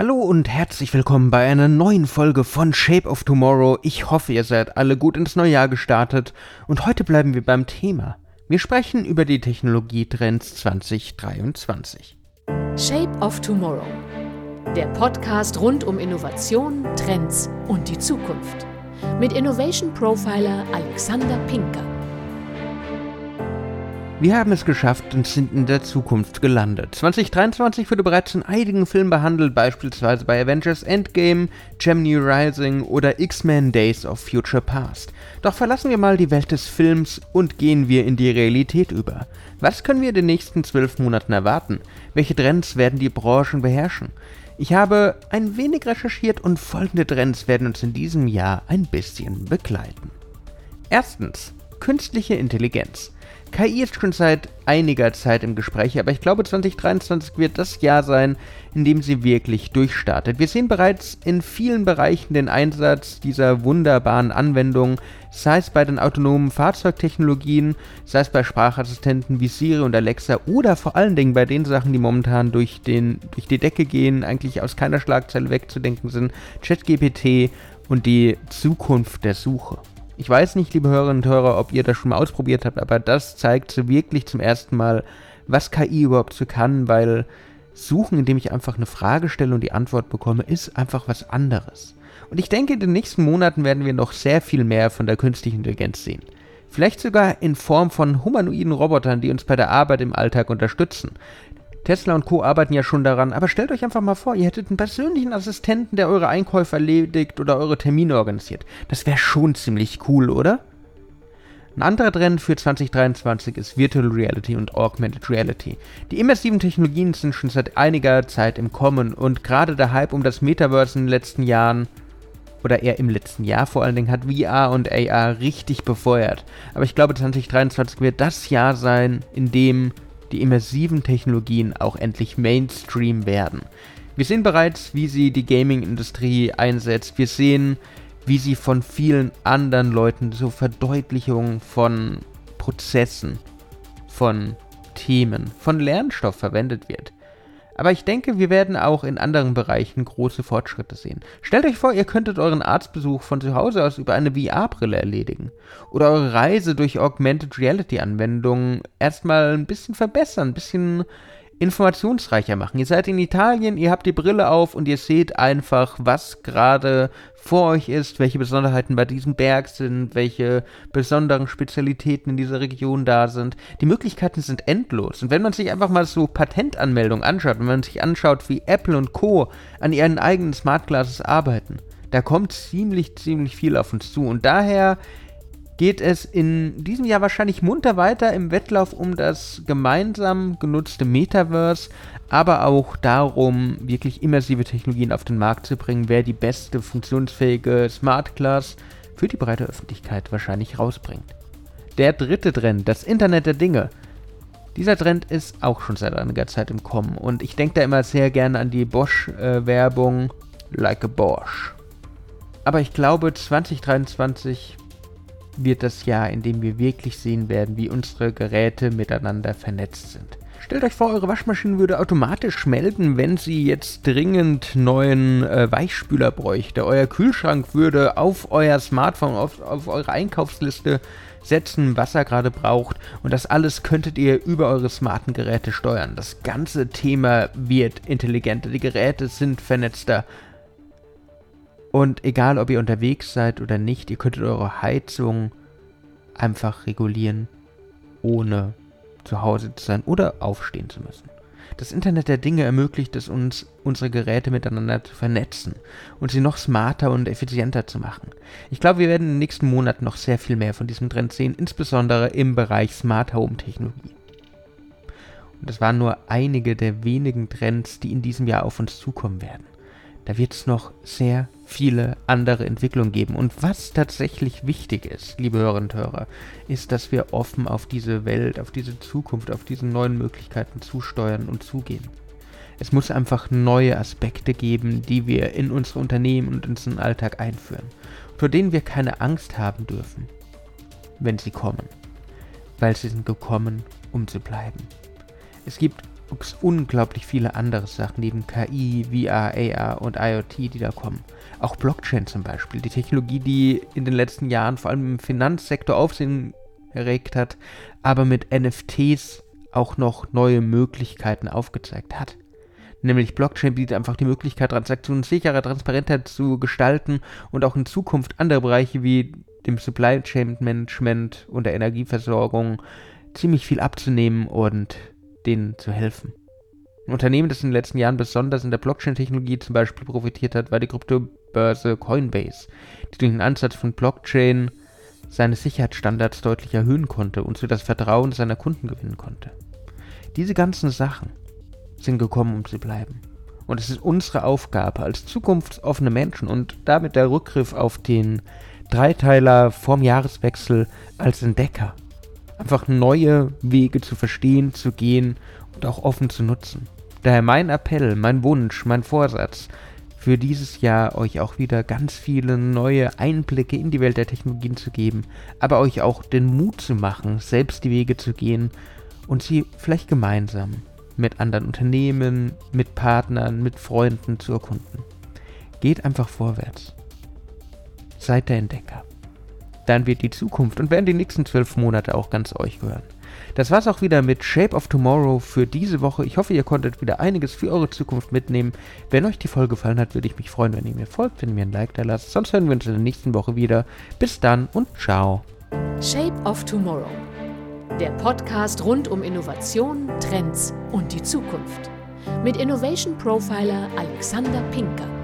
Hallo und herzlich willkommen bei einer neuen Folge von Shape of Tomorrow. Ich hoffe, ihr seid alle gut ins neue Jahr gestartet und heute bleiben wir beim Thema. Wir sprechen über die Technologietrends 2023. Shape of Tomorrow. Der Podcast rund um Innovation, Trends und die Zukunft. Mit Innovation Profiler Alexander Pinker. Wir haben es geschafft und sind in der Zukunft gelandet. 2023 wurde bereits in einigen Filmen behandelt, beispielsweise bei Avengers Endgame, Gemini Rising oder X-Men Days of Future Past. Doch verlassen wir mal die Welt des Films und gehen wir in die Realität über. Was können wir in den nächsten zwölf Monaten erwarten? Welche Trends werden die Branchen beherrschen? Ich habe ein wenig recherchiert und folgende Trends werden uns in diesem Jahr ein bisschen begleiten. Erstens, künstliche Intelligenz. KI ist schon seit einiger Zeit im Gespräch, aber ich glaube 2023 wird das Jahr sein, in dem sie wirklich durchstartet. Wir sehen bereits in vielen Bereichen den Einsatz dieser wunderbaren Anwendungen, sei es bei den autonomen Fahrzeugtechnologien, sei es bei Sprachassistenten wie Siri und Alexa oder vor allen Dingen bei den Sachen, die momentan durch, den, durch die Decke gehen, eigentlich aus keiner Schlagzeile wegzudenken sind, ChatGPT und die Zukunft der Suche. Ich weiß nicht, liebe Hörerinnen und Hörer, ob ihr das schon mal ausprobiert habt, aber das zeigt wirklich zum ersten Mal, was KI überhaupt so kann, weil Suchen, indem ich einfach eine Frage stelle und die Antwort bekomme, ist einfach was anderes. Und ich denke, in den nächsten Monaten werden wir noch sehr viel mehr von der künstlichen Intelligenz sehen. Vielleicht sogar in Form von humanoiden Robotern, die uns bei der Arbeit im Alltag unterstützen. Tesla und Co. arbeiten ja schon daran, aber stellt euch einfach mal vor, ihr hättet einen persönlichen Assistenten, der eure Einkäufe erledigt oder eure Termine organisiert. Das wäre schon ziemlich cool, oder? Ein anderer Trend für 2023 ist Virtual Reality und Augmented Reality. Die immersiven Technologien sind schon seit einiger Zeit im Kommen und gerade der Hype um das Metaverse in den letzten Jahren oder eher im letzten Jahr vor allen Dingen hat VR und AR richtig befeuert. Aber ich glaube 2023 wird das Jahr sein, in dem die immersiven Technologien auch endlich Mainstream werden. Wir sehen bereits, wie sie die Gaming-Industrie einsetzt. Wir sehen, wie sie von vielen anderen Leuten zur Verdeutlichung von Prozessen, von Themen, von Lernstoff verwendet wird. Aber ich denke, wir werden auch in anderen Bereichen große Fortschritte sehen. Stellt euch vor, ihr könntet euren Arztbesuch von zu Hause aus über eine VR-Brille erledigen. Oder eure Reise durch Augmented Reality-Anwendungen erstmal ein bisschen verbessern, ein bisschen informationsreicher machen. Ihr seid in Italien, ihr habt die Brille auf und ihr seht einfach, was gerade vor euch ist, welche Besonderheiten bei diesem Berg sind, welche besonderen Spezialitäten in dieser Region da sind. Die Möglichkeiten sind endlos. Und wenn man sich einfach mal so Patentanmeldungen anschaut, wenn man sich anschaut, wie Apple und Co. an ihren eigenen Smart Glasses arbeiten, da kommt ziemlich, ziemlich viel auf uns zu. Und daher geht es in diesem Jahr wahrscheinlich munter weiter im Wettlauf um das gemeinsam genutzte Metaverse, aber auch darum, wirklich immersive Technologien auf den Markt zu bringen, wer die beste funktionsfähige Smart Class für die breite Öffentlichkeit wahrscheinlich rausbringt. Der dritte Trend, das Internet der Dinge. Dieser Trend ist auch schon seit einiger Zeit im Kommen und ich denke da immer sehr gerne an die Bosch-Werbung äh, Like a Bosch. Aber ich glaube, 2023 wird das Jahr, in dem wir wirklich sehen werden, wie unsere Geräte miteinander vernetzt sind. Stellt euch vor, eure Waschmaschine würde automatisch melden, wenn sie jetzt dringend neuen äh, Weichspüler bräuchte. Euer Kühlschrank würde auf euer Smartphone, auf, auf eure Einkaufsliste setzen, was er gerade braucht. Und das alles könntet ihr über eure smarten Geräte steuern. Das ganze Thema wird intelligenter. Die Geräte sind vernetzter. Und egal, ob ihr unterwegs seid oder nicht, ihr könntet eure Heizung einfach regulieren, ohne zu Hause zu sein oder aufstehen zu müssen. Das Internet der Dinge ermöglicht es uns, unsere Geräte miteinander zu vernetzen und sie noch smarter und effizienter zu machen. Ich glaube, wir werden in den nächsten Monaten noch sehr viel mehr von diesem Trend sehen, insbesondere im Bereich Smart Home Technologie. Und das waren nur einige der wenigen Trends, die in diesem Jahr auf uns zukommen werden da wird es noch sehr viele andere Entwicklungen geben. Und was tatsächlich wichtig ist, liebe Hörerinnen und Hörer, ist, dass wir offen auf diese Welt, auf diese Zukunft, auf diese neuen Möglichkeiten zusteuern und zugehen. Es muss einfach neue Aspekte geben, die wir in unsere Unternehmen und in unseren Alltag einführen, vor denen wir keine Angst haben dürfen, wenn sie kommen, weil sie sind gekommen, um zu bleiben. Es gibt es unglaublich viele andere Sachen neben KI, VR, AR und IoT, die da kommen. Auch Blockchain zum Beispiel, die Technologie, die in den letzten Jahren vor allem im Finanzsektor Aufsehen erregt hat, aber mit NFTs auch noch neue Möglichkeiten aufgezeigt hat. Nämlich Blockchain bietet einfach die Möglichkeit, Transaktionen sicherer, transparenter zu gestalten und auch in Zukunft andere Bereiche wie dem Supply Chain Management und der Energieversorgung ziemlich viel abzunehmen und denen zu helfen. Ein Unternehmen, das in den letzten Jahren besonders in der Blockchain-Technologie zum Beispiel profitiert hat, war die Kryptobörse Coinbase, die durch den Ansatz von Blockchain seine Sicherheitsstandards deutlich erhöhen konnte und so das Vertrauen seiner Kunden gewinnen konnte. Diese ganzen Sachen sind gekommen, um zu bleiben. Und es ist unsere Aufgabe als zukunftsoffene Menschen und damit der Rückgriff auf den Dreiteiler vorm Jahreswechsel als Entdecker. Einfach neue Wege zu verstehen, zu gehen und auch offen zu nutzen. Daher mein Appell, mein Wunsch, mein Vorsatz für dieses Jahr euch auch wieder ganz viele neue Einblicke in die Welt der Technologien zu geben, aber euch auch den Mut zu machen, selbst die Wege zu gehen und sie vielleicht gemeinsam mit anderen Unternehmen, mit Partnern, mit Freunden zu erkunden. Geht einfach vorwärts. Seid der Entdecker. Dann wird die Zukunft und werden die nächsten zwölf Monate auch ganz euch gehören. Das war's auch wieder mit Shape of Tomorrow für diese Woche. Ich hoffe, ihr konntet wieder einiges für eure Zukunft mitnehmen. Wenn euch die Folge gefallen hat, würde ich mich freuen, wenn ihr mir folgt, wenn ihr mir ein Like da lasst. Sonst hören wir uns in der nächsten Woche wieder. Bis dann und ciao. Shape of Tomorrow. Der Podcast rund um Innovation, Trends und die Zukunft. Mit Innovation Profiler Alexander Pinker.